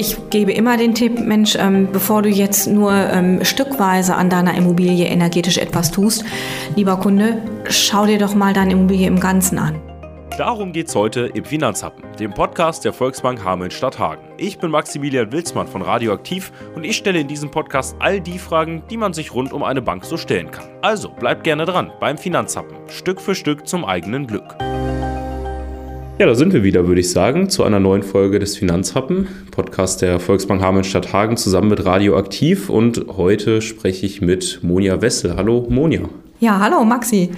Ich gebe immer den Tipp, Mensch, ähm, bevor du jetzt nur ähm, stückweise an deiner Immobilie energetisch etwas tust, lieber Kunde, schau dir doch mal deine Immobilie im Ganzen an. Darum geht's heute im Finanzhappen, dem Podcast der Volksbank Hameln-Stadthagen. Ich bin Maximilian Wilsmann von Radioaktiv und ich stelle in diesem Podcast all die Fragen, die man sich rund um eine Bank so stellen kann. Also bleibt gerne dran beim Finanzhappen, Stück für Stück zum eigenen Glück. Ja, da sind wir wieder, würde ich sagen, zu einer neuen Folge des Finanzhappen, Podcast der Volksbank Hameln-Stadt Hagen zusammen mit Radioaktiv. Und heute spreche ich mit Monja Wessel. Hallo, Monja. Ja, hallo, Maxi.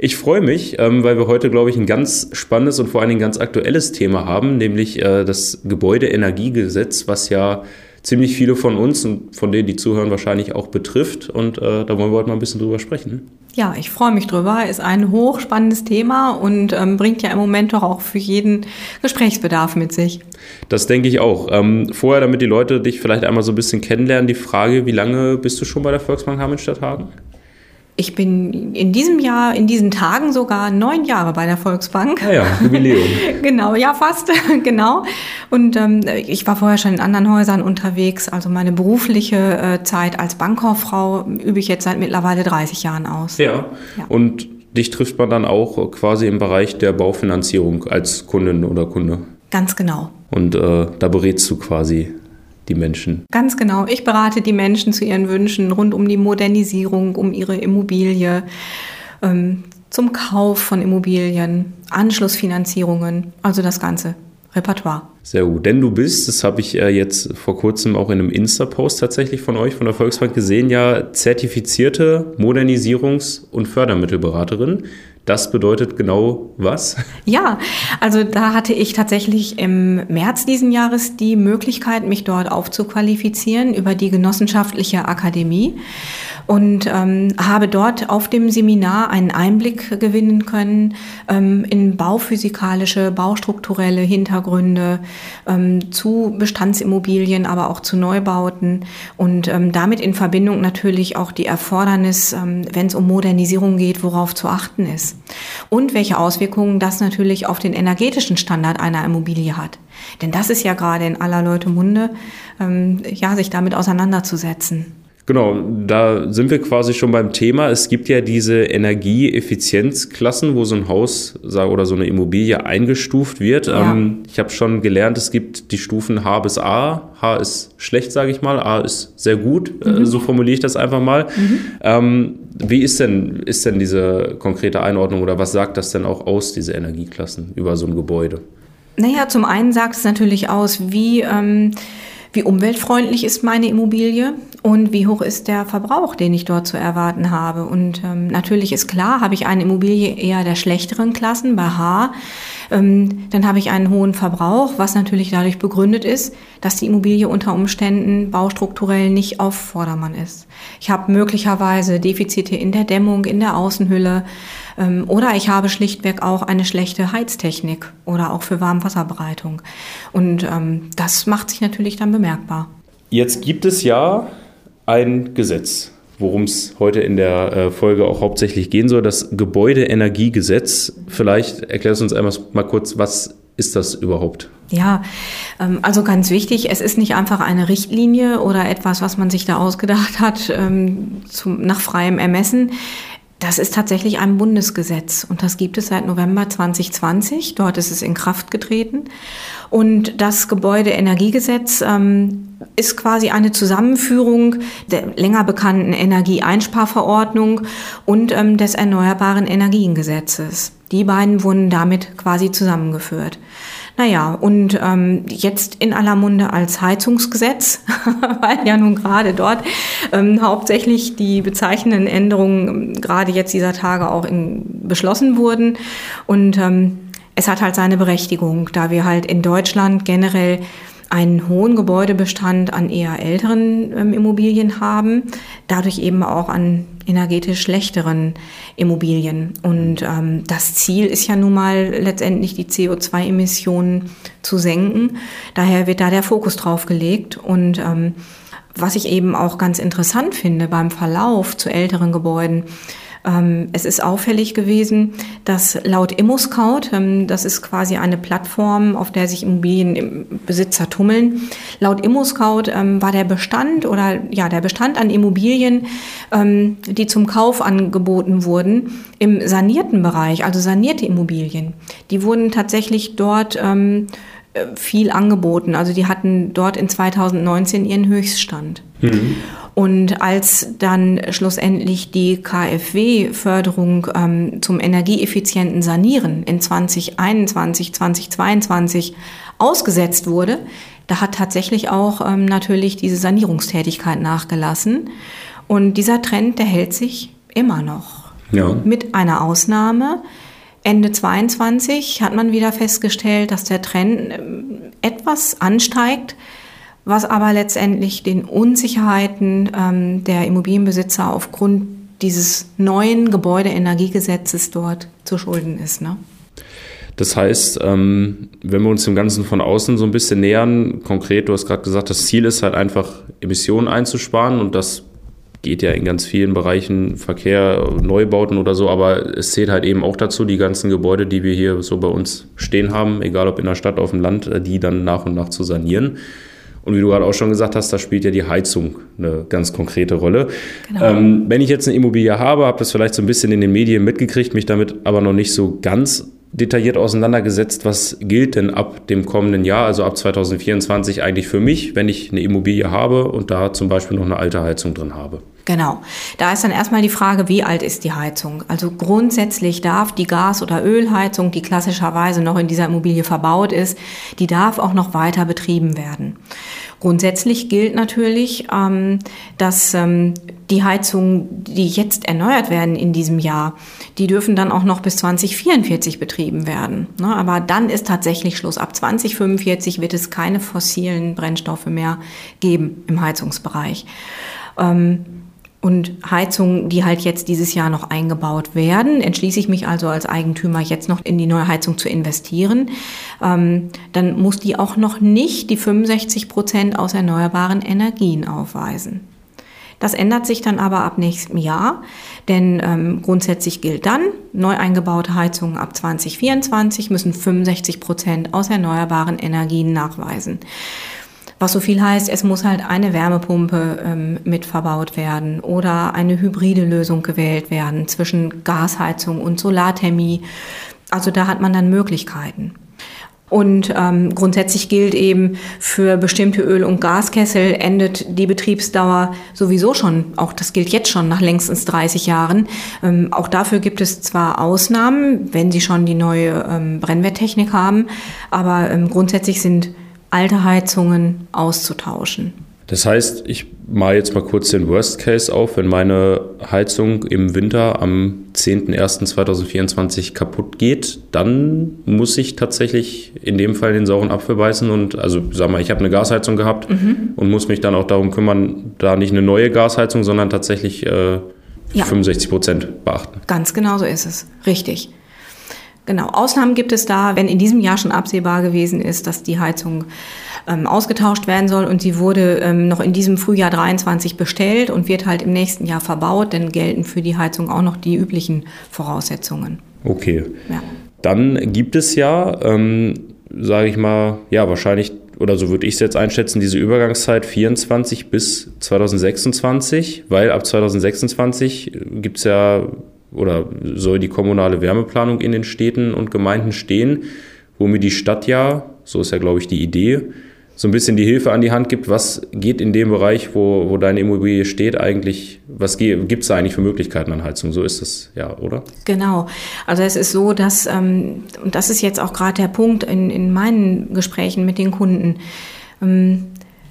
Ich freue mich, ähm, weil wir heute, glaube ich, ein ganz spannendes und vor allen Dingen ganz aktuelles Thema haben, nämlich äh, das Gebäudeenergiegesetz, was ja ziemlich viele von uns und von denen, die zuhören, wahrscheinlich auch betrifft. Und äh, da wollen wir heute mal ein bisschen drüber sprechen. Ja, ich freue mich drüber. Ist ein hochspannendes Thema und ähm, bringt ja im Moment doch auch für jeden Gesprächsbedarf mit sich. Das denke ich auch. Ähm, vorher, damit die Leute dich vielleicht einmal so ein bisschen kennenlernen, die Frage, wie lange bist du schon bei der Volksbank Hameln-Stadthagen? Ich bin in diesem Jahr, in diesen Tagen sogar neun Jahre bei der Volksbank. Ah ja, Jubiläum. genau, ja, fast, genau. Und ähm, ich war vorher schon in anderen Häusern unterwegs. Also meine berufliche äh, Zeit als Bankkauffrau übe ich jetzt seit mittlerweile 30 Jahren aus. Ja. ja. Und dich trifft man dann auch quasi im Bereich der Baufinanzierung als Kundin oder Kunde. Ganz genau. Und äh, da berätst du quasi die Menschen. Ganz genau. Ich berate die Menschen zu ihren Wünschen rund um die Modernisierung, um ihre Immobilie, ähm, zum Kauf von Immobilien, Anschlussfinanzierungen, also das ganze Repertoire. Sehr gut. Denn du bist, das habe ich äh, jetzt vor kurzem auch in einem Insta-Post tatsächlich von euch, von der Volksbank gesehen, ja zertifizierte Modernisierungs- und Fördermittelberaterin. Das bedeutet genau was? Ja, also da hatte ich tatsächlich im März diesen Jahres die Möglichkeit, mich dort aufzuqualifizieren über die genossenschaftliche Akademie und ähm, habe dort auf dem Seminar einen Einblick gewinnen können ähm, in bauphysikalische, baustrukturelle Hintergründe ähm, zu Bestandsimmobilien, aber auch zu Neubauten und ähm, damit in Verbindung natürlich auch die Erfordernis, ähm, wenn es um Modernisierung geht, worauf zu achten ist und welche Auswirkungen das natürlich auf den energetischen Standard einer Immobilie hat. Denn das ist ja gerade in aller Leute Munde, ähm, ja, sich damit auseinanderzusetzen. Genau, da sind wir quasi schon beim Thema. Es gibt ja diese Energieeffizienzklassen, wo so ein Haus oder so eine Immobilie eingestuft wird. Ja. Ähm, ich habe schon gelernt, es gibt die Stufen H bis A. H ist schlecht, sage ich mal. A ist sehr gut. Äh, mhm. so formuliere ich das einfach mal. Mhm. Ähm, wie ist denn, ist denn diese konkrete Einordnung oder was sagt das denn auch aus, diese Energieklassen über so ein Gebäude? Naja, zum einen sagt es natürlich aus, wie... Ähm, wie umweltfreundlich ist meine Immobilie und wie hoch ist der Verbrauch, den ich dort zu erwarten habe. Und ähm, natürlich ist klar, habe ich eine Immobilie eher der schlechteren Klassen, bei H, ähm, dann habe ich einen hohen Verbrauch, was natürlich dadurch begründet ist, dass die Immobilie unter Umständen baustrukturell nicht auf Vordermann ist. Ich habe möglicherweise Defizite in der Dämmung, in der Außenhülle, oder ich habe schlichtweg auch eine schlechte Heiztechnik oder auch für Warmwasserbereitung. Und ähm, das macht sich natürlich dann bemerkbar. Jetzt gibt es ja ein Gesetz, worum es heute in der äh, Folge auch hauptsächlich gehen soll, das Gebäudeenergiegesetz. Vielleicht erklärst du uns einmal mal kurz, was ist das überhaupt? Ja, ähm, also ganz wichtig, es ist nicht einfach eine Richtlinie oder etwas, was man sich da ausgedacht hat, nach freiem Ermessen. Das ist tatsächlich ein Bundesgesetz und das gibt es seit November 2020. Dort ist es in Kraft getreten. Und das Gebäudeenergiegesetz ähm, ist quasi eine Zusammenführung der länger bekannten Energieeinsparverordnung und ähm, des Erneuerbaren Energiengesetzes. Die beiden wurden damit quasi zusammengeführt. Naja, und ähm, jetzt in aller Munde als Heizungsgesetz, weil ja nun gerade dort ähm, hauptsächlich die bezeichnenden Änderungen ähm, gerade jetzt dieser Tage auch in, beschlossen wurden. Und ähm, es hat halt seine Berechtigung, da wir halt in Deutschland generell einen hohen Gebäudebestand an eher älteren ähm, Immobilien haben, dadurch eben auch an energetisch schlechteren Immobilien. Und ähm, das Ziel ist ja nun mal letztendlich die CO2-Emissionen zu senken. Daher wird da der Fokus drauf gelegt. Und ähm, was ich eben auch ganz interessant finde beim Verlauf zu älteren Gebäuden, es ist auffällig gewesen, dass laut ImmoScout, ähm, das ist quasi eine Plattform, auf der sich Immobilienbesitzer tummeln, laut ImmoScout ähm, war der Bestand oder ja, der Bestand an Immobilien, ähm, die zum Kauf angeboten wurden, im sanierten Bereich, also sanierte Immobilien, die wurden tatsächlich dort ähm, viel angeboten. Also die hatten dort in 2019 ihren Höchststand. Mhm. Und als dann schlussendlich die KfW-Förderung ähm, zum energieeffizienten Sanieren in 2021, 2022 ausgesetzt wurde, da hat tatsächlich auch ähm, natürlich diese Sanierungstätigkeit nachgelassen. Und dieser Trend, der hält sich immer noch. Ja. Mit einer Ausnahme. Ende 22 hat man wieder festgestellt, dass der Trend ähm, etwas ansteigt was aber letztendlich den Unsicherheiten ähm, der Immobilienbesitzer aufgrund dieses neuen Gebäudeenergiegesetzes dort zu schulden ist. Ne? Das heißt, ähm, wenn wir uns dem Ganzen von außen so ein bisschen nähern, konkret, du hast gerade gesagt, das Ziel ist halt einfach, Emissionen einzusparen und das geht ja in ganz vielen Bereichen, Verkehr, Neubauten oder so, aber es zählt halt eben auch dazu, die ganzen Gebäude, die wir hier so bei uns stehen haben, egal ob in der Stadt, auf dem Land, äh, die dann nach und nach zu sanieren. Und wie du gerade auch schon gesagt hast, da spielt ja die Heizung eine ganz konkrete Rolle. Genau. Ähm, wenn ich jetzt eine Immobilie habe, habe das vielleicht so ein bisschen in den Medien mitgekriegt, mich damit aber noch nicht so ganz detailliert auseinandergesetzt, was gilt denn ab dem kommenden Jahr, also ab 2024 eigentlich für mich, wenn ich eine Immobilie habe und da zum Beispiel noch eine alte Heizung drin habe. Genau. Da ist dann erstmal die Frage, wie alt ist die Heizung? Also grundsätzlich darf die Gas- oder Ölheizung, die klassischerweise noch in dieser Immobilie verbaut ist, die darf auch noch weiter betrieben werden. Grundsätzlich gilt natürlich, ähm, dass ähm, die Heizungen, die jetzt erneuert werden in diesem Jahr, die dürfen dann auch noch bis 2044 betrieben werden. Ne? Aber dann ist tatsächlich Schluss. Ab 2045 wird es keine fossilen Brennstoffe mehr geben im Heizungsbereich. Ähm, und Heizungen, die halt jetzt dieses Jahr noch eingebaut werden, entschließe ich mich also als Eigentümer jetzt noch in die neue Heizung zu investieren, ähm, dann muss die auch noch nicht die 65 Prozent aus erneuerbaren Energien aufweisen. Das ändert sich dann aber ab nächstem Jahr, denn ähm, grundsätzlich gilt dann, neu eingebaute Heizungen ab 2024 müssen 65 Prozent aus erneuerbaren Energien nachweisen. Was so viel heißt, es muss halt eine Wärmepumpe ähm, mit verbaut werden oder eine hybride Lösung gewählt werden zwischen Gasheizung und Solarthermie. Also da hat man dann Möglichkeiten. Und ähm, grundsätzlich gilt eben, für bestimmte Öl- und Gaskessel endet die Betriebsdauer sowieso schon, auch das gilt jetzt schon nach längstens 30 Jahren. Ähm, auch dafür gibt es zwar Ausnahmen, wenn sie schon die neue ähm, Brennwerttechnik haben, aber ähm, grundsätzlich sind alte Heizungen auszutauschen. Das heißt, ich mal jetzt mal kurz den Worst Case auf, wenn meine Heizung im Winter am 10.01.2024 kaputt geht, dann muss ich tatsächlich in dem Fall den sauren Apfel beißen und also sag mal, ich habe eine Gasheizung gehabt mhm. und muss mich dann auch darum kümmern, da nicht eine neue Gasheizung, sondern tatsächlich äh, ja. 65 Prozent beachten. Ganz genau so ist es, richtig. Genau, Ausnahmen gibt es da, wenn in diesem Jahr schon absehbar gewesen ist, dass die Heizung ähm, ausgetauscht werden soll und sie wurde ähm, noch in diesem Frühjahr 23 bestellt und wird halt im nächsten Jahr verbaut, dann gelten für die Heizung auch noch die üblichen Voraussetzungen. Okay. Ja. Dann gibt es ja, ähm, sage ich mal, ja, wahrscheinlich, oder so würde ich es jetzt einschätzen, diese Übergangszeit 24 bis 2026, weil ab 2026 gibt es ja oder soll die kommunale Wärmeplanung in den Städten und Gemeinden stehen, wo mir die Stadt ja, so ist ja glaube ich die Idee, so ein bisschen die Hilfe an die Hand gibt, was geht in dem Bereich, wo, wo deine Immobilie steht, eigentlich, was gibt es da eigentlich für Möglichkeiten an Heizung? So ist es ja, oder? Genau. Also es ist so, dass, ähm, und das ist jetzt auch gerade der Punkt in, in meinen Gesprächen mit den Kunden, ähm,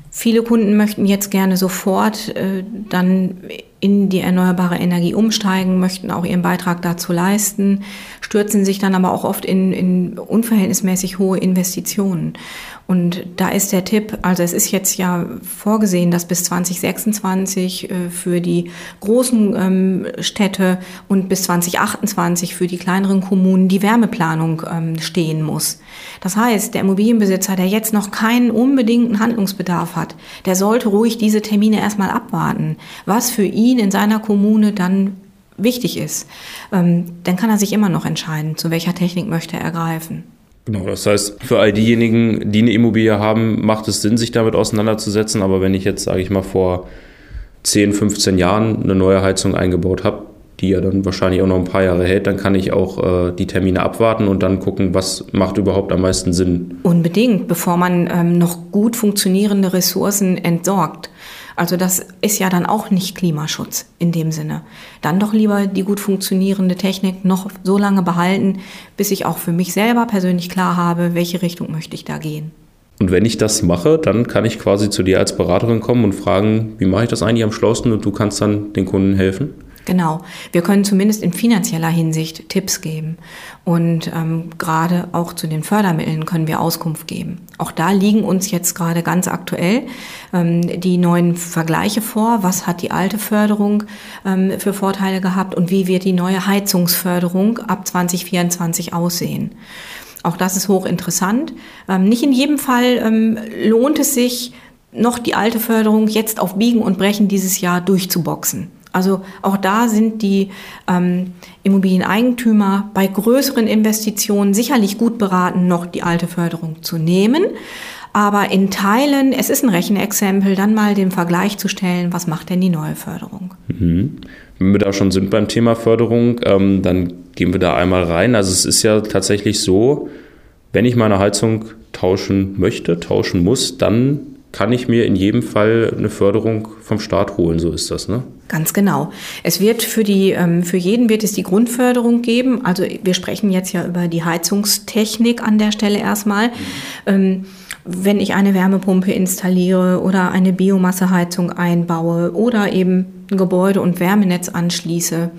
viele Kunden möchten jetzt gerne sofort äh, dann in die erneuerbare Energie umsteigen, möchten auch ihren Beitrag dazu leisten, stürzen sich dann aber auch oft in, in unverhältnismäßig hohe Investitionen. Und da ist der Tipp, also es ist jetzt ja vorgesehen, dass bis 2026 äh, für die großen ähm, Städte und bis 2028 für die kleineren Kommunen die Wärmeplanung ähm, stehen muss. Das heißt, der Immobilienbesitzer, der jetzt noch keinen unbedingten Handlungsbedarf hat, der sollte ruhig diese Termine erstmal abwarten, was für ihn in seiner Kommune dann wichtig ist, ähm, dann kann er sich immer noch entscheiden, zu welcher Technik möchte er greifen. Genau, das heißt, für all diejenigen, die eine Immobilie haben, macht es Sinn, sich damit auseinanderzusetzen. Aber wenn ich jetzt, sage ich mal, vor 10, 15 Jahren eine neue Heizung eingebaut habe, die ja dann wahrscheinlich auch noch ein paar Jahre hält, dann kann ich auch äh, die Termine abwarten und dann gucken, was macht überhaupt am meisten Sinn. Unbedingt, bevor man ähm, noch gut funktionierende Ressourcen entsorgt. Also das ist ja dann auch nicht Klimaschutz in dem Sinne. Dann doch lieber die gut funktionierende Technik noch so lange behalten, bis ich auch für mich selber persönlich klar habe, welche Richtung möchte ich da gehen. Und wenn ich das mache, dann kann ich quasi zu dir als Beraterin kommen und fragen, wie mache ich das eigentlich am schlausten und du kannst dann den Kunden helfen? Genau. Wir können zumindest in finanzieller Hinsicht Tipps geben. Und ähm, gerade auch zu den Fördermitteln können wir Auskunft geben. Auch da liegen uns jetzt gerade ganz aktuell ähm, die neuen Vergleiche vor. Was hat die alte Förderung ähm, für Vorteile gehabt und wie wird die neue Heizungsförderung ab 2024 aussehen? Auch das ist hochinteressant. Ähm, nicht in jedem Fall ähm, lohnt es sich, noch die alte Förderung jetzt auf Biegen und Brechen dieses Jahr durchzuboxen. Also auch da sind die ähm, Immobilieneigentümer bei größeren Investitionen sicherlich gut beraten, noch die alte Förderung zu nehmen. Aber in Teilen, es ist ein Rechenexempel, dann mal den Vergleich zu stellen, was macht denn die neue Förderung? Mhm. Wenn wir da schon sind beim Thema Förderung, ähm, dann gehen wir da einmal rein. Also es ist ja tatsächlich so, wenn ich meine Heizung tauschen möchte, tauschen muss, dann kann ich mir in jedem Fall eine Förderung vom Staat holen. So ist das, ne? Ganz genau. Es wird für die, ähm, für jeden wird es die Grundförderung geben. Also wir sprechen jetzt ja über die Heizungstechnik an der Stelle erstmal. Mhm. Wenn ich eine Wärmepumpe installiere oder eine Biomasseheizung einbaue oder eben ein Gebäude- und Wärmenetz anschließe,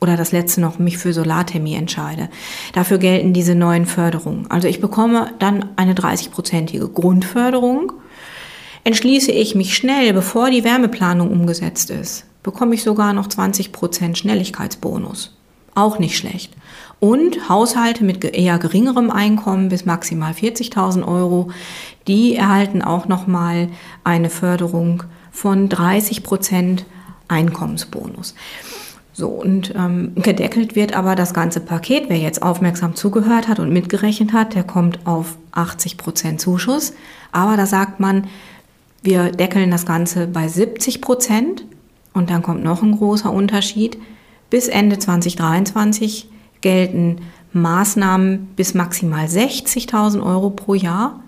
oder das letzte noch mich für Solarthermie entscheide. Dafür gelten diese neuen Förderungen. Also ich bekomme dann eine 30-prozentige Grundförderung Entschließe ich mich schnell, bevor die Wärmeplanung umgesetzt ist, bekomme ich sogar noch 20% Schnelligkeitsbonus. Auch nicht schlecht. Und Haushalte mit eher geringerem Einkommen bis maximal 40.000 Euro, die erhalten auch nochmal eine Förderung von 30% Einkommensbonus. So, und ähm, gedeckelt wird aber das ganze Paket. Wer jetzt aufmerksam zugehört hat und mitgerechnet hat, der kommt auf 80% Zuschuss. Aber da sagt man, wir deckeln das Ganze bei 70 Prozent und dann kommt noch ein großer Unterschied. Bis Ende 2023 gelten Maßnahmen bis maximal 60.000 Euro pro Jahr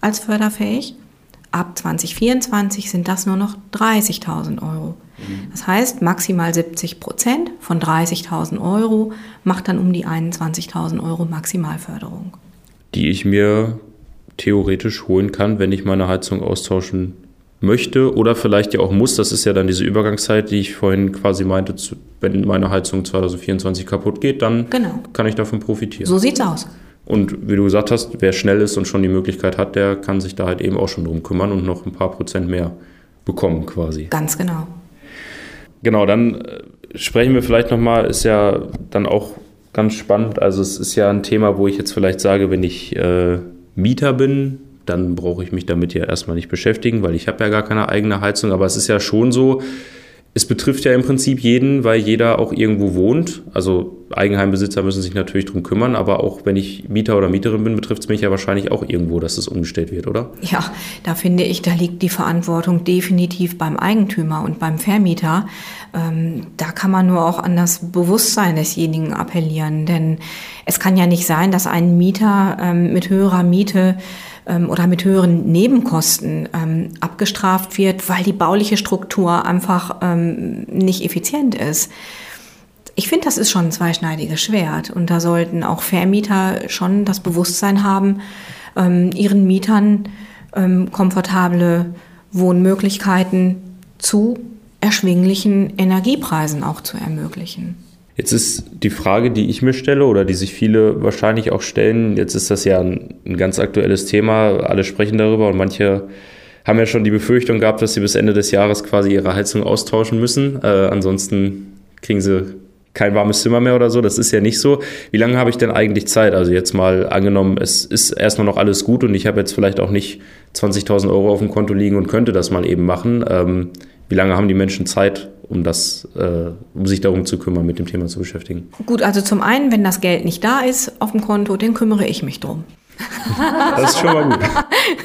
als förderfähig. Ab 2024 sind das nur noch 30.000 Euro. Mhm. Das heißt, maximal 70 Prozent von 30.000 Euro macht dann um die 21.000 Euro Maximalförderung. Die ich mir theoretisch holen kann, wenn ich meine Heizung austauschen möchte oder vielleicht ja auch muss. Das ist ja dann diese Übergangszeit, die ich vorhin quasi meinte, wenn meine Heizung 2024 kaputt geht, dann genau. kann ich davon profitieren. So sieht's aus. Und wie du gesagt hast, wer schnell ist und schon die Möglichkeit hat, der kann sich da halt eben auch schon drum kümmern und noch ein paar Prozent mehr bekommen quasi. Ganz genau. Genau, dann äh, sprechen wir vielleicht nochmal, ist ja dann auch ganz spannend. Also es ist ja ein Thema, wo ich jetzt vielleicht sage, wenn ich äh, Mieter bin, dann brauche ich mich damit ja erstmal nicht beschäftigen, weil ich habe ja gar keine eigene Heizung. Aber es ist ja schon so, es betrifft ja im Prinzip jeden, weil jeder auch irgendwo wohnt. Also Eigenheimbesitzer müssen sich natürlich darum kümmern, aber auch wenn ich Mieter oder Mieterin bin, betrifft es mich ja wahrscheinlich auch irgendwo, dass es umgestellt wird, oder? Ja, da finde ich, da liegt die Verantwortung definitiv beim Eigentümer und beim Vermieter. Ähm, da kann man nur auch an das Bewusstsein desjenigen appellieren, denn es kann ja nicht sein, dass ein Mieter ähm, mit höherer Miete oder mit höheren Nebenkosten ähm, abgestraft wird, weil die bauliche Struktur einfach ähm, nicht effizient ist. Ich finde, das ist schon ein zweischneidiges Schwert und da sollten auch Vermieter schon das Bewusstsein haben, ähm, ihren Mietern ähm, komfortable Wohnmöglichkeiten zu erschwinglichen Energiepreisen auch zu ermöglichen. Jetzt ist die Frage, die ich mir stelle oder die sich viele wahrscheinlich auch stellen, jetzt ist das ja ein, ein ganz aktuelles Thema, alle sprechen darüber und manche haben ja schon die Befürchtung gehabt, dass sie bis Ende des Jahres quasi ihre Heizung austauschen müssen. Äh, ansonsten kriegen sie kein warmes Zimmer mehr oder so. Das ist ja nicht so. Wie lange habe ich denn eigentlich Zeit? Also jetzt mal angenommen, es ist erstmal noch alles gut und ich habe jetzt vielleicht auch nicht 20.000 Euro auf dem Konto liegen und könnte das mal eben machen. Ähm, wie lange haben die Menschen Zeit, um das, äh, um sich darum zu kümmern, mit dem Thema zu beschäftigen? Gut, also zum einen, wenn das Geld nicht da ist auf dem Konto, dann kümmere ich mich drum. Das ist schon mal gut.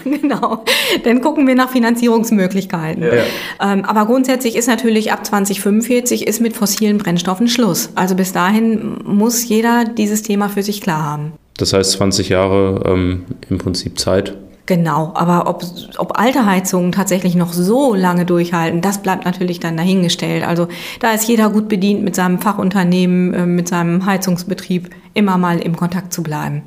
genau. Dann gucken wir nach Finanzierungsmöglichkeiten. Ja. Ähm, aber grundsätzlich ist natürlich ab 2045 ist mit fossilen Brennstoffen Schluss. Also bis dahin muss jeder dieses Thema für sich klar haben. Das heißt 20 Jahre ähm, im Prinzip Zeit. Genau, aber ob, ob alte Heizungen tatsächlich noch so lange durchhalten, das bleibt natürlich dann dahingestellt. Also da ist jeder gut bedient, mit seinem Fachunternehmen, äh, mit seinem Heizungsbetrieb immer mal im Kontakt zu bleiben.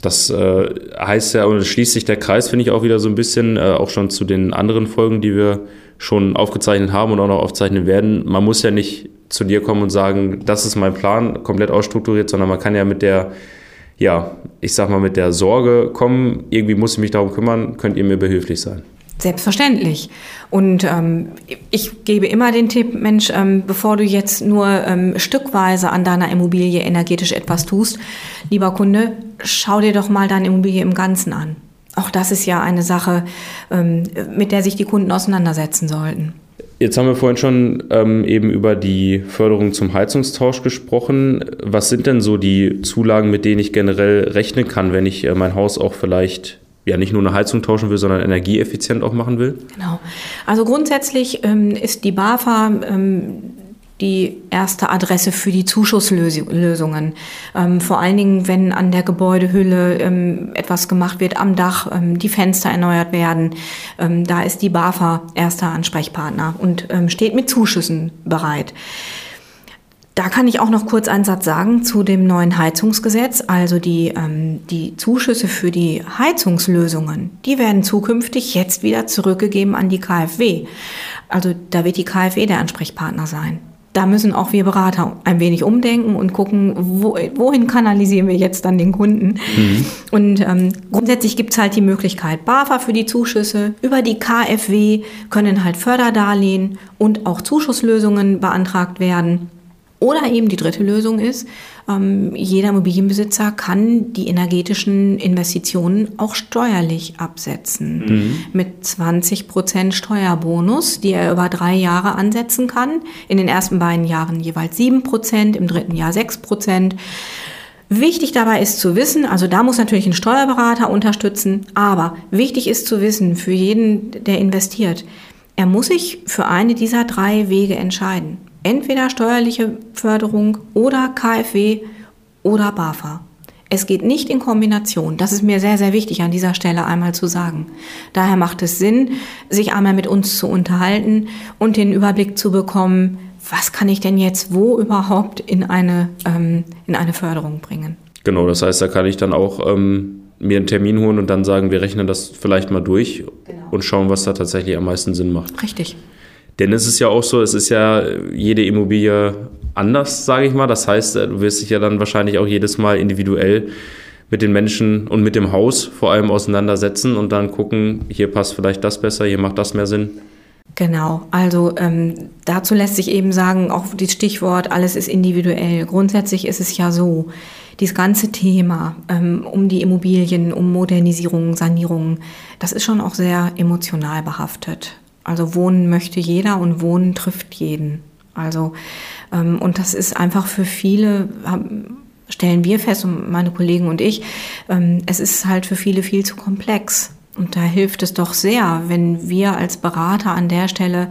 Das äh, heißt ja, und schließt sich der Kreis, finde ich, auch wieder so ein bisschen, äh, auch schon zu den anderen Folgen, die wir schon aufgezeichnet haben und auch noch aufzeichnen werden. Man muss ja nicht zu dir kommen und sagen, das ist mein Plan, komplett ausstrukturiert, sondern man kann ja mit der, ja, ich sag mal, mit der Sorge kommen, irgendwie muss ich mich darum kümmern, könnt ihr mir behilflich sein. Selbstverständlich. Und ähm, ich gebe immer den Tipp, Mensch, ähm, bevor du jetzt nur ähm, stückweise an deiner Immobilie energetisch etwas tust, lieber Kunde, schau dir doch mal deine Immobilie im Ganzen an. Auch das ist ja eine Sache, ähm, mit der sich die Kunden auseinandersetzen sollten. Jetzt haben wir vorhin schon ähm, eben über die Förderung zum Heizungstausch gesprochen. Was sind denn so die Zulagen, mit denen ich generell rechnen kann, wenn ich äh, mein Haus auch vielleicht ja nicht nur eine Heizung tauschen will, sondern energieeffizient auch machen will? Genau. Also grundsätzlich ähm, ist die BAFA ähm, die erste Adresse für die Zuschusslösungen. Ähm, vor allen Dingen, wenn an der Gebäudehülle ähm, etwas gemacht wird, am Dach, ähm, die Fenster erneuert werden. Ähm, da ist die BAFA erster Ansprechpartner und steht mit Zuschüssen bereit. Da kann ich auch noch kurz einen Satz sagen zu dem neuen Heizungsgesetz. Also die, ähm, die Zuschüsse für die Heizungslösungen, die werden zukünftig jetzt wieder zurückgegeben an die KfW. Also da wird die KfW der Ansprechpartner sein. Da müssen auch wir Berater ein wenig umdenken und gucken, wo, wohin kanalisieren wir jetzt dann den Kunden. Mhm. Und ähm, grundsätzlich gibt's halt die Möglichkeit, BAFA für die Zuschüsse, über die KfW können halt Förderdarlehen und auch Zuschusslösungen beantragt werden. Oder eben die dritte Lösung ist, ähm, jeder Immobilienbesitzer kann die energetischen Investitionen auch steuerlich absetzen. Mhm. Mit 20 Prozent Steuerbonus, die er über drei Jahre ansetzen kann. In den ersten beiden Jahren jeweils 7 Prozent, im dritten Jahr 6 Prozent. Wichtig dabei ist zu wissen, also da muss natürlich ein Steuerberater unterstützen, aber wichtig ist zu wissen für jeden, der investiert, er muss sich für eine dieser drei Wege entscheiden entweder steuerliche Förderung oder KfW oder BAFA. Es geht nicht in Kombination. Das ist mir sehr, sehr wichtig an dieser Stelle einmal zu sagen. Daher macht es Sinn, sich einmal mit uns zu unterhalten und den Überblick zu bekommen, was kann ich denn jetzt wo überhaupt in eine, ähm, in eine Förderung bringen. Genau, das heißt, da kann ich dann auch ähm, mir einen Termin holen und dann sagen, wir rechnen das vielleicht mal durch genau. und schauen, was da tatsächlich am meisten Sinn macht. Richtig. Denn es ist ja auch so, es ist ja jede Immobilie anders, sage ich mal. Das heißt, du wirst dich ja dann wahrscheinlich auch jedes Mal individuell mit den Menschen und mit dem Haus vor allem auseinandersetzen und dann gucken, hier passt vielleicht das besser, hier macht das mehr Sinn. Genau, also ähm, dazu lässt sich eben sagen, auch das Stichwort, alles ist individuell. Grundsätzlich ist es ja so, dieses ganze Thema ähm, um die Immobilien, um Modernisierung, Sanierung, das ist schon auch sehr emotional behaftet. Also wohnen möchte jeder und wohnen trifft jeden. Also ähm, und das ist einfach für viele stellen wir fest und meine Kollegen und ich, ähm, es ist halt für viele viel zu komplex. Und da hilft es doch sehr, wenn wir als Berater an der Stelle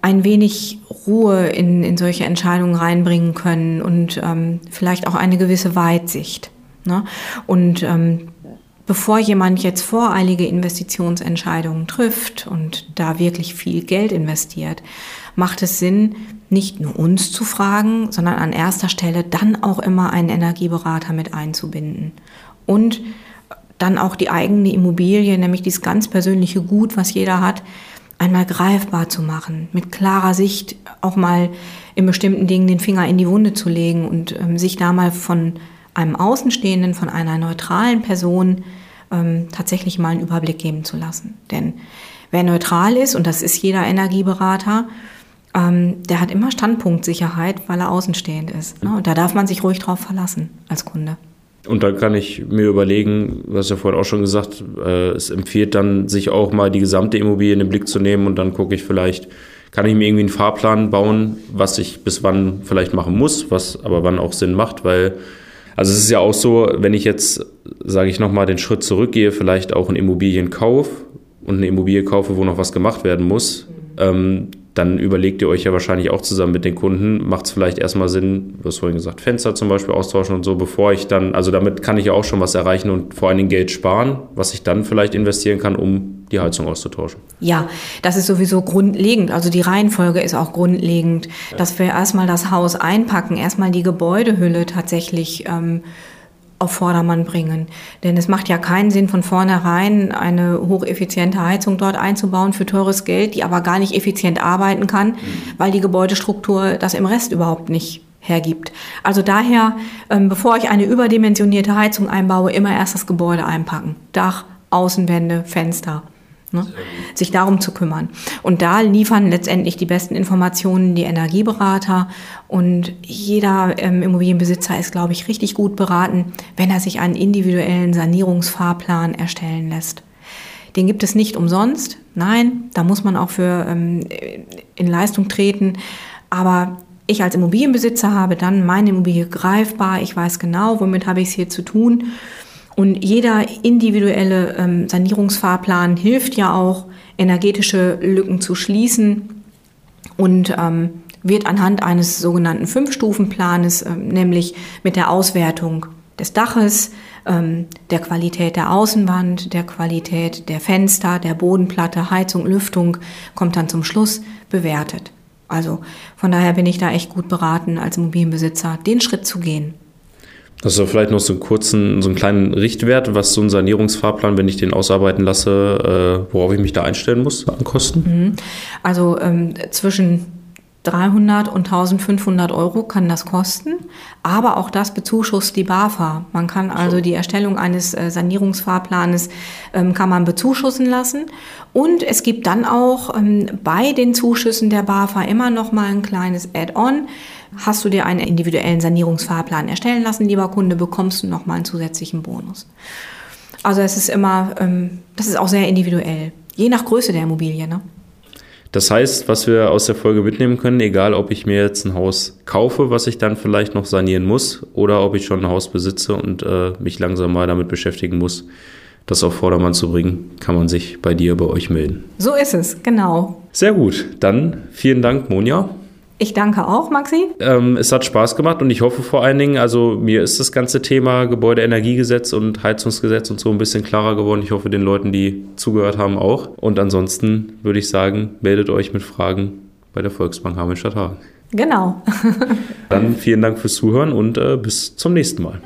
ein wenig Ruhe in, in solche Entscheidungen reinbringen können und ähm, vielleicht auch eine gewisse Weitsicht. Ne? Und ähm, bevor jemand jetzt voreilige Investitionsentscheidungen trifft und da wirklich viel Geld investiert, macht es Sinn, nicht nur uns zu fragen, sondern an erster Stelle dann auch immer einen Energieberater mit einzubinden. Und dann auch die eigene Immobilie, nämlich dieses ganz persönliche Gut, was jeder hat, einmal greifbar zu machen, mit klarer Sicht auch mal in bestimmten Dingen den Finger in die Wunde zu legen und ähm, sich da mal von einem Außenstehenden, von einer neutralen Person ähm, tatsächlich mal einen Überblick geben zu lassen. Denn wer neutral ist, und das ist jeder Energieberater, ähm, der hat immer Standpunktsicherheit, weil er außenstehend ist. Ne? Und da darf man sich ruhig drauf verlassen als Kunde. Und dann kann ich mir überlegen, du hast ja vorhin auch schon gesagt, äh, es empfiehlt dann, sich auch mal die gesamte Immobilie in den Blick zu nehmen und dann gucke ich vielleicht, kann ich mir irgendwie einen Fahrplan bauen, was ich bis wann vielleicht machen muss, was aber wann auch Sinn macht, weil also es ist ja auch so, wenn ich jetzt, sage ich nochmal, den Schritt zurückgehe, vielleicht auch einen Immobilienkauf und eine Immobilie kaufe, wo noch was gemacht werden muss, ähm, dann überlegt ihr euch ja wahrscheinlich auch zusammen mit den Kunden, macht es vielleicht erstmal Sinn, du hast vorhin gesagt, Fenster zum Beispiel austauschen und so, bevor ich dann, also damit kann ich ja auch schon was erreichen und vor allen Dingen Geld sparen, was ich dann vielleicht investieren kann, um die Heizung auszutauschen. Ja, das ist sowieso grundlegend. Also die Reihenfolge ist auch grundlegend, dass wir erstmal das Haus einpacken, erstmal die Gebäudehülle tatsächlich ähm, auf Vordermann bringen. Denn es macht ja keinen Sinn, von vornherein eine hocheffiziente Heizung dort einzubauen für teures Geld, die aber gar nicht effizient arbeiten kann, weil die Gebäudestruktur das im Rest überhaupt nicht hergibt. Also daher, ähm, bevor ich eine überdimensionierte Heizung einbaue, immer erst das Gebäude einpacken. Dach, Außenwände, Fenster. Ne? Sich darum zu kümmern. Und da liefern letztendlich die besten Informationen die Energieberater. Und jeder ähm, Immobilienbesitzer ist, glaube ich, richtig gut beraten, wenn er sich einen individuellen Sanierungsfahrplan erstellen lässt. Den gibt es nicht umsonst. Nein, da muss man auch für ähm, in Leistung treten. Aber ich als Immobilienbesitzer habe dann meine Immobilie greifbar. Ich weiß genau, womit habe ich es hier zu tun. Und jeder individuelle ähm, Sanierungsfahrplan hilft ja auch, energetische Lücken zu schließen und ähm, wird anhand eines sogenannten Fünf-Stufen-Planes, äh, nämlich mit der Auswertung des Daches, ähm, der Qualität der Außenwand, der Qualität der Fenster, der Bodenplatte, Heizung, Lüftung, kommt dann zum Schluss bewertet. Also von daher bin ich da echt gut beraten, als Immobilienbesitzer den Schritt zu gehen. Das ist vielleicht noch so einen kurzen, so einen kleinen Richtwert, was so ein Sanierungsfahrplan, wenn ich den ausarbeiten lasse, äh, worauf ich mich da einstellen muss an Kosten? Mhm. Also ähm, zwischen 300 und 1500 Euro kann das kosten, aber auch das bezuschusst die BAFA. Man kann also die Erstellung eines äh, Sanierungsfahrplanes ähm, kann man bezuschussen lassen und es gibt dann auch ähm, bei den Zuschüssen der BAFA immer noch mal ein kleines Add-on. Hast du dir einen individuellen Sanierungsfahrplan erstellen lassen, lieber Kunde, bekommst du noch mal einen zusätzlichen Bonus. Also es ist immer, ähm, das ist auch sehr individuell, je nach Größe der Immobilie. Ne? Das heißt, was wir aus der Folge mitnehmen können, egal ob ich mir jetzt ein Haus kaufe, was ich dann vielleicht noch sanieren muss, oder ob ich schon ein Haus besitze und äh, mich langsam mal damit beschäftigen muss, das auf Vordermann zu bringen, kann man sich bei dir, bei euch melden. So ist es, genau. Sehr gut. Dann vielen Dank, Monja. Ich danke auch, Maxi. Ähm, es hat Spaß gemacht und ich hoffe vor allen Dingen, also mir ist das ganze Thema Gebäudeenergiegesetz und Heizungsgesetz und so ein bisschen klarer geworden. Ich hoffe den Leuten, die zugehört haben, auch. Und ansonsten würde ich sagen, meldet euch mit Fragen bei der Volksbank Hameln-Stadthagen. Genau. Dann vielen Dank fürs Zuhören und äh, bis zum nächsten Mal.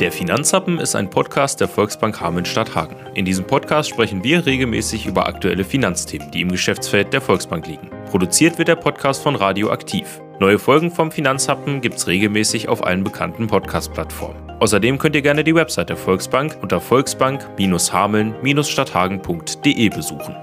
Der Finanzhappen ist ein Podcast der Volksbank Hameln-Stadthagen. In diesem Podcast sprechen wir regelmäßig über aktuelle Finanzthemen, die im Geschäftsfeld der Volksbank liegen. Produziert wird der Podcast von Radio Aktiv. Neue Folgen vom Finanzhappen gibt's regelmäßig auf allen bekannten Podcast-Plattformen. Außerdem könnt ihr gerne die Website der Volksbank unter volksbank-hameln-stadthagen.de besuchen.